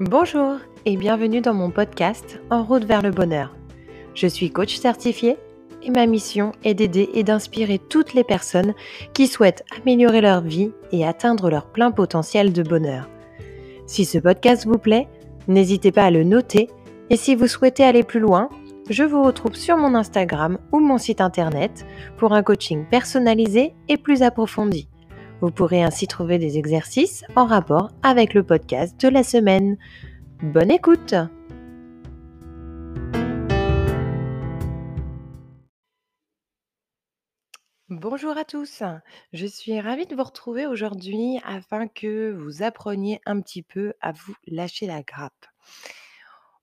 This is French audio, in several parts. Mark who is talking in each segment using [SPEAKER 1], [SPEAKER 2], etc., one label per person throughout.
[SPEAKER 1] Bonjour et bienvenue dans mon podcast En route vers le bonheur. Je suis coach certifié et ma mission est d'aider et d'inspirer toutes les personnes qui souhaitent améliorer leur vie et atteindre leur plein potentiel de bonheur. Si ce podcast vous plaît, n'hésitez pas à le noter et si vous souhaitez aller plus loin, je vous retrouve sur mon Instagram ou mon site internet pour un coaching personnalisé et plus approfondi. Vous pourrez ainsi trouver des exercices en rapport avec le podcast de la semaine. Bonne écoute Bonjour à tous, je suis ravie de vous retrouver aujourd'hui afin que vous appreniez un petit peu à vous lâcher la grappe.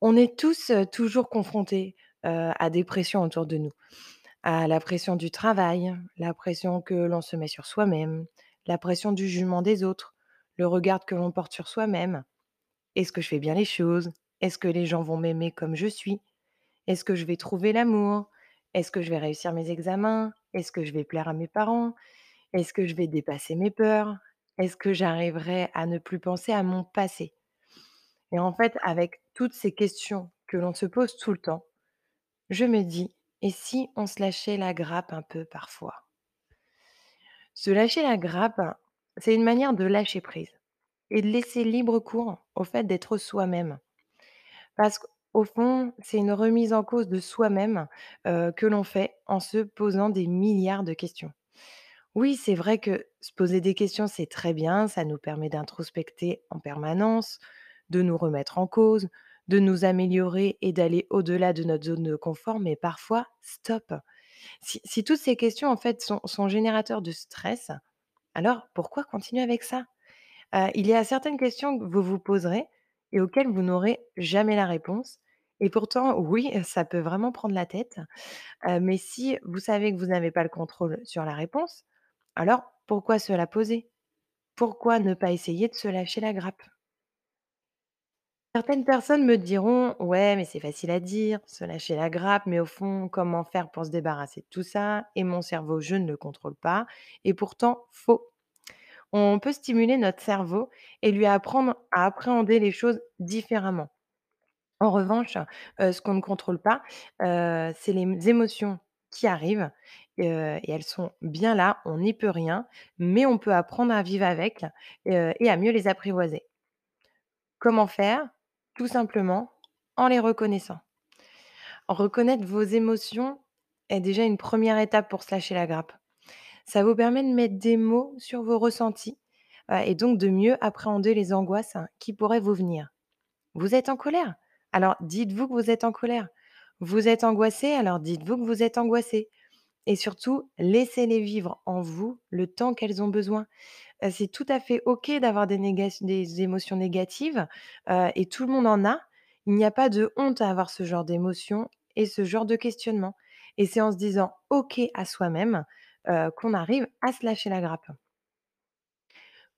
[SPEAKER 1] On est tous euh, toujours confrontés euh, à des pressions autour de nous, à la pression du travail, la pression que l'on se met sur soi-même, la pression du jugement des autres, le regard que l'on porte sur soi-même. Est-ce que je fais bien les choses? Est-ce que les gens vont m'aimer comme je suis? Est-ce que je vais trouver l'amour? Est-ce que je vais réussir mes examens? Est-ce que je vais plaire à mes parents? Est-ce que je vais dépasser mes peurs? Est-ce que j'arriverai à ne plus penser à mon passé? Et en fait, avec toutes ces questions que l'on se pose tout le temps, je me dis, et si on se lâchait la grappe un peu parfois? Se lâcher la grappe, c'est une manière de lâcher prise et de laisser libre cours au fait d'être soi-même. Parce qu'au fond, c'est une remise en cause de soi-même, heu, que l'on fait en se posant des milliards de questions. Oui, c'est vrai que se poser des questions, c'est très bien, ça nous permet d'introspecter en permanence, de nous remettre en cause, de nous améliorer et d'aller au-delà de notre zone de confort, mais parfois, stop! Si toutes ces questions, en fait, sont générateurs de stress, alors pourquoi continuer avec ça? Il y a certaines questions que vous vous poserez et auxquelles vous n'aurez jamais la réponse et pourtant, oui, ça peut vraiment prendre la tête, mais si vous savez que vous n'avez pas le contrôle sur la réponse, alors pourquoi se la poser? Pourquoi ne pas essayer de se lâcher la grappe? Certaines personnes me diront: «Ouais, mais c'est facile à dire, se lâcher la grappe, mais au fond, comment faire pour se débarrasser de tout ça? Et mon cerveau, je ne le contrôle pas» et pourtant faux. On peut stimuler notre cerveau et lui apprendre à appréhender les choses différemment. En revanche, ce qu'on ne contrôle pas, c'est les émotions qui arrivent, et elles sont bien là, on n'y peut rien, mais on peut apprendre à vivre avec, et à mieux les apprivoiser. Comment faire? Tout simplement en les reconnaissant. Reconnaître vos émotions est déjà une première étape pour se lâcher la grappe. Ça vous permet de mettre des mots sur vos ressentis, heu, et donc de mieux appréhender les angoisses hein, qui pourraient vous venir. Vous êtes en colère? Alors dites-vous que vous êtes en colère. Vous êtes angoissé? Alors dites-vous que vous êtes angoissé et surtout laissez-les vivre en vous le temps qu'elles ont besoin. C'est tout à fait OK d'avoir des émotions négatives, et tout le monde en a. Il n'y a pas de honte à avoir ce genre d'émotions et ce genre de questionnement et c'est en se disant OK à soi-même, qu'on arrive à se lâcher la grappe.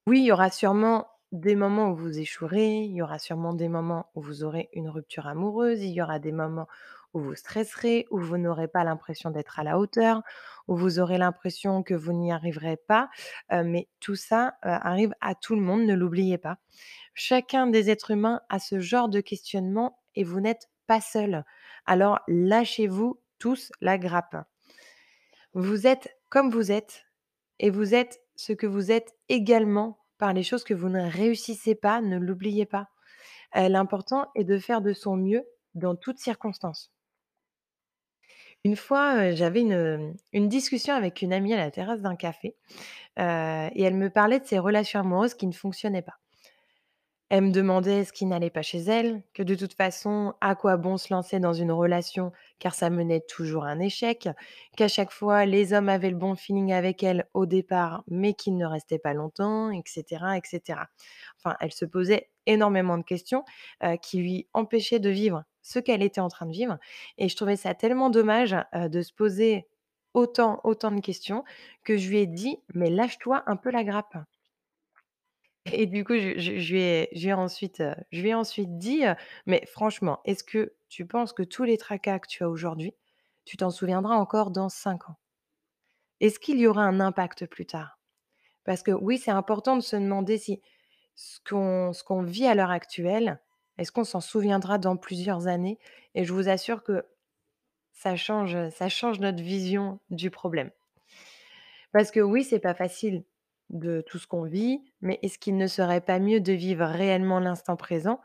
[SPEAKER 1] Oui, il y aura sûrement des moments où vous échouerez, il y aura sûrement des moments où vous aurez une rupture amoureuse, il y aura des moments où vous stresserez, où vous n'aurez pas l'impression d'être à la hauteur, où vous aurez l'impression que vous n'y arriverez pas, mais tout ça, arrive à tout le monde, ne l'oubliez pas. Chacun des êtres humains a ce genre de questionnement et vous n'êtes pas seuls. Alors lâchez-vous tous la grappe. Vous êtes comme vous êtes et vous êtes ce que vous êtes également par les choses que vous ne réussissez pas, ne l'oubliez pas. L'important est de faire de son mieux dans toutes circonstances. Une fois, j'avais une, discussion avec une amie à la terrasse d'un café, et elle me parlait de ses relations amoureuses qui ne fonctionnaient pas. Elle me demandait ce qui n'allait pas chez elle, que de toute façon, à quoi bon se lancer dans une relation car ça menait toujours à un échec, qu'à chaque fois les hommes avaient le bon feeling avec elle au départ, mais qu'ils ne restaient pas longtemps, et cetera, et cetera. Enfin, elle se posait énormément de questions, qui lui empêchaient de vivre ce qu'elle était en train de vivre et je trouvais ça tellement dommage, de se poser autant, autant de questions que je lui ai dit: «Mais lâche-toi un peu la grappe». Et du coup, je lui ai ensuite, je ensuite dit, «Mais franchement, est-ce que tu penses que tous les tracas que tu as aujourd'hui, tu t'en souviendras encore dans 5 ans? Est-ce qu'il y aura un impact plus tard?» parce que oui, c'est important de se demander si ce qu'on vit à l'heure actuelle Est-ce qu'on s'en souviendra dans plusieurs années? Et je vous assure que ça change, ça change notre vision du problème. Parce que oui, c'est pas facile de tout ce qu'on vit, mais est-ce qu'il ne serait pas mieux de vivre réellement l'instant présent,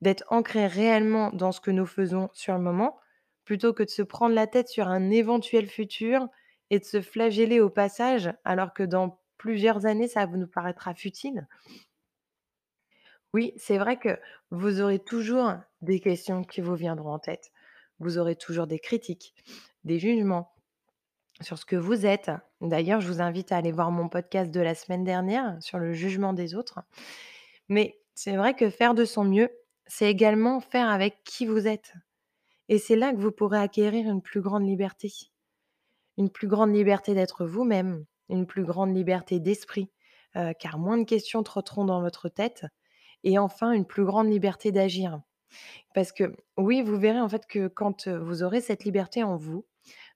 [SPEAKER 1] d'être ancré réellement dans ce que nous faisons sur le moment, plutôt que de se prendre la tête sur un éventuel futur et de se flageller au passage, alors que dans plusieurs années, ça nous paraîtra futile? Oui, c'est vrai que vous aurez toujours des questions qui vous viendront en tête. Vous aurez toujours des critiques, des jugements sur ce que vous êtes. D'ailleurs, je vous invite à aller voir mon podcast de la semaine dernière sur le jugement des autres. Mais c'est vrai que faire de son mieux, c'est également faire avec qui vous êtes. Et c'est là que vous pourrez acquérir une plus grande liberté. Une plus grande liberté d'être vous-même, une plus grande liberté d'esprit, euh, car moins de questions trotteront dans votre tête. Et enfin, une plus grande liberté d'agir. Parce que oui, vous verrez en fait que quand vous aurez cette liberté en vous,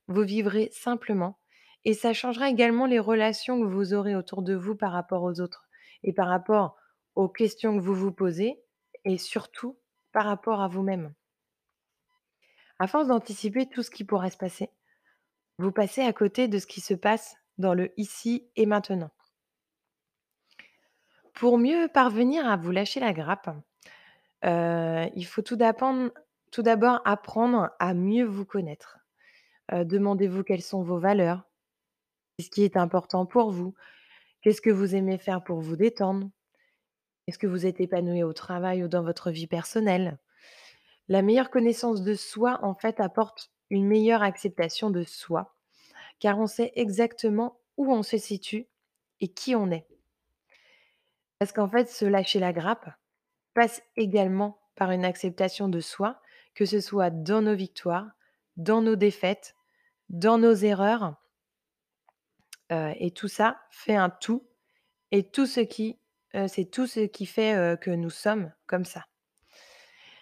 [SPEAKER 1] vous vivrez simplement et ça changera également les relations que vous aurez autour de vous par rapport aux autres et par rapport aux questions que vous vous posez et surtout par rapport à vous-même. À force d'anticiper tout ce qui pourrait se passer, vous passez à côté de ce qui se passe dans le ici et maintenant. Pour mieux parvenir à vous lâcher la grappe, il faut tout d'abord apprendre à mieux vous connaître. Demandez-vous quelles sont vos valeurs, qu'est-ce qui est important pour vous, qu'est-ce que vous aimez faire pour vous détendre, est-ce que vous êtes épanoui au travail ou dans votre vie personnelle? La meilleure connaissance de soi, en fait, apporte une meilleure acceptation de soi, car on sait exactement où on se situe et qui on est. Parce qu'en fait, se lâcher la grappe passe également par une acceptation de soi, que ce soit dans nos victoires, dans nos défaites, dans nos erreurs, heu et tout ça fait un tout et tout ce qui, heu, c'est tout ce qui fait, heu, que nous sommes comme ça.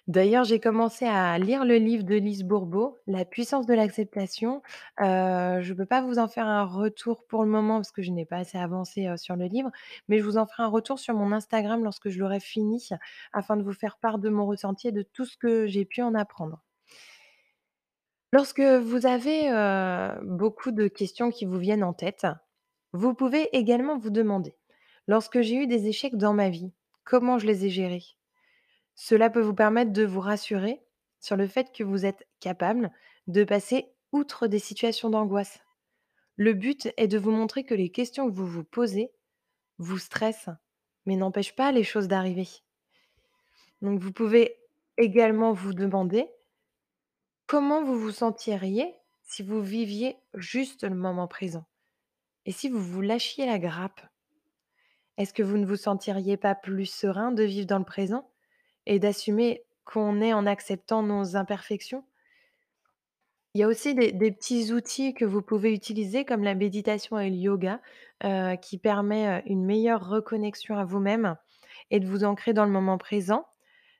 [SPEAKER 1] D'ailleurs, j'ai commencé à lire le livre de Lise Bourbeau, «La puissance de l'acceptation». Heu, je ne peux pas vous en faire un retour pour le moment parce que je n'ai pas assez avancé, sur le livre, mais je vous en ferai un retour sur mon Instagram lorsque je l'aurai fini, afin de vous faire part de mon ressenti et de tout ce que j'ai pu en apprendre. Lorsque vous avez, beaucoup de questions qui vous viennent en tête, vous pouvez également vous demander: «Lorsque j'ai eu des échecs dans ma vie, comment je les ai gérés?» Cela peut vous permettre de vous rassurer sur le fait que vous êtes capable de passer outre des situations d'angoisse. Le but est de vous montrer que les questions que vous vous posez vous stressent, mais n'empêchent pas les choses d'arriver. Donc vous pouvez également vous demander comment vous vous sentiriez si vous viviez juste le moment présent et si vous vous lâchiez la grappe. Est-ce que vous ne vous sentiriez pas plus serein de vivre dans le présent et d'assumer qu'on est en acceptant nos imperfections? Il y a aussi des petits outils que vous pouvez utiliser comme la méditation et le yoga, heu, qui permet, heu, une meilleure reconnexion à vous-même et de vous ancrer dans le moment présent.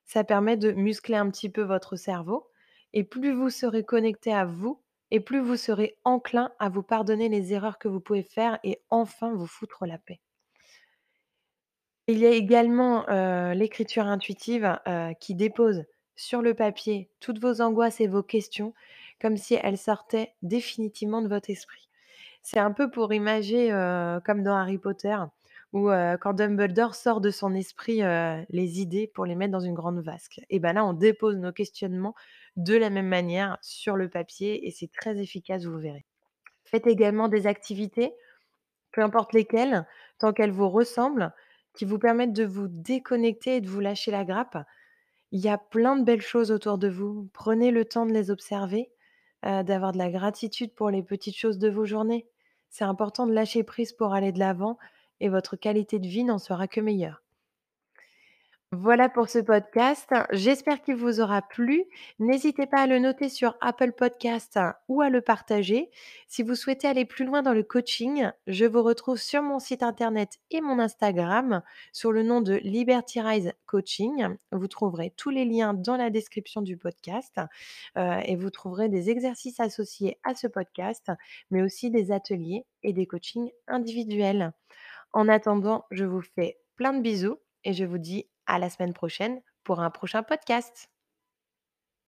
[SPEAKER 1] Ça permet de muscler un petit peu votre cerveau et plus vous serez connecté à vous et plus vous serez enclin à vous pardonner les erreurs que vous pouvez faire et enfin vous foutre la paix. Il y a également, l'écriture intuitive, qui dépose sur le papier toutes vos angoisses et vos questions, comme si elles sortaient définitivement de votre esprit. C'est un peu pour imager, heu, comme dans Harry Potter où, quand Dumbledore sort de son esprit, les idées pour les mettre dans une grande vasque et ben là, on dépose nos questionnements de la même manière sur le papier et c'est très efficace, vous verrez. Faites également des activités peu importe lesquelles, tant qu'elles vous ressemblent, qui vous permettent de vous déconnecter et de vous lâcher la grappe. Il y a plein de belles choses autour de vous. Prenez le temps de les observer, heu, d'avoir de la gratitude pour les petites choses de vos journées. C'est important de lâcher prise pour aller de l'avant et votre qualité de vie n'en sera que meilleure. Voilà pour ce podcast. J'espère qu'il vous aura plu. N'hésitez pas à le noter sur Apple Podcast ou à le partager. Si vous souhaitez aller plus loin dans le coaching, je vous retrouve sur mon site internet et mon Instagram sous le nom de Liberty Rise Coaching. Vous trouverez tous les liens dans la description du podcast euh, et vous trouverez des exercices associés à ce podcast, mais aussi des ateliers et des coachings individuels. En attendant, je vous fais plein de bisous et je vous dis à la semaine prochaine pour un prochain podcast.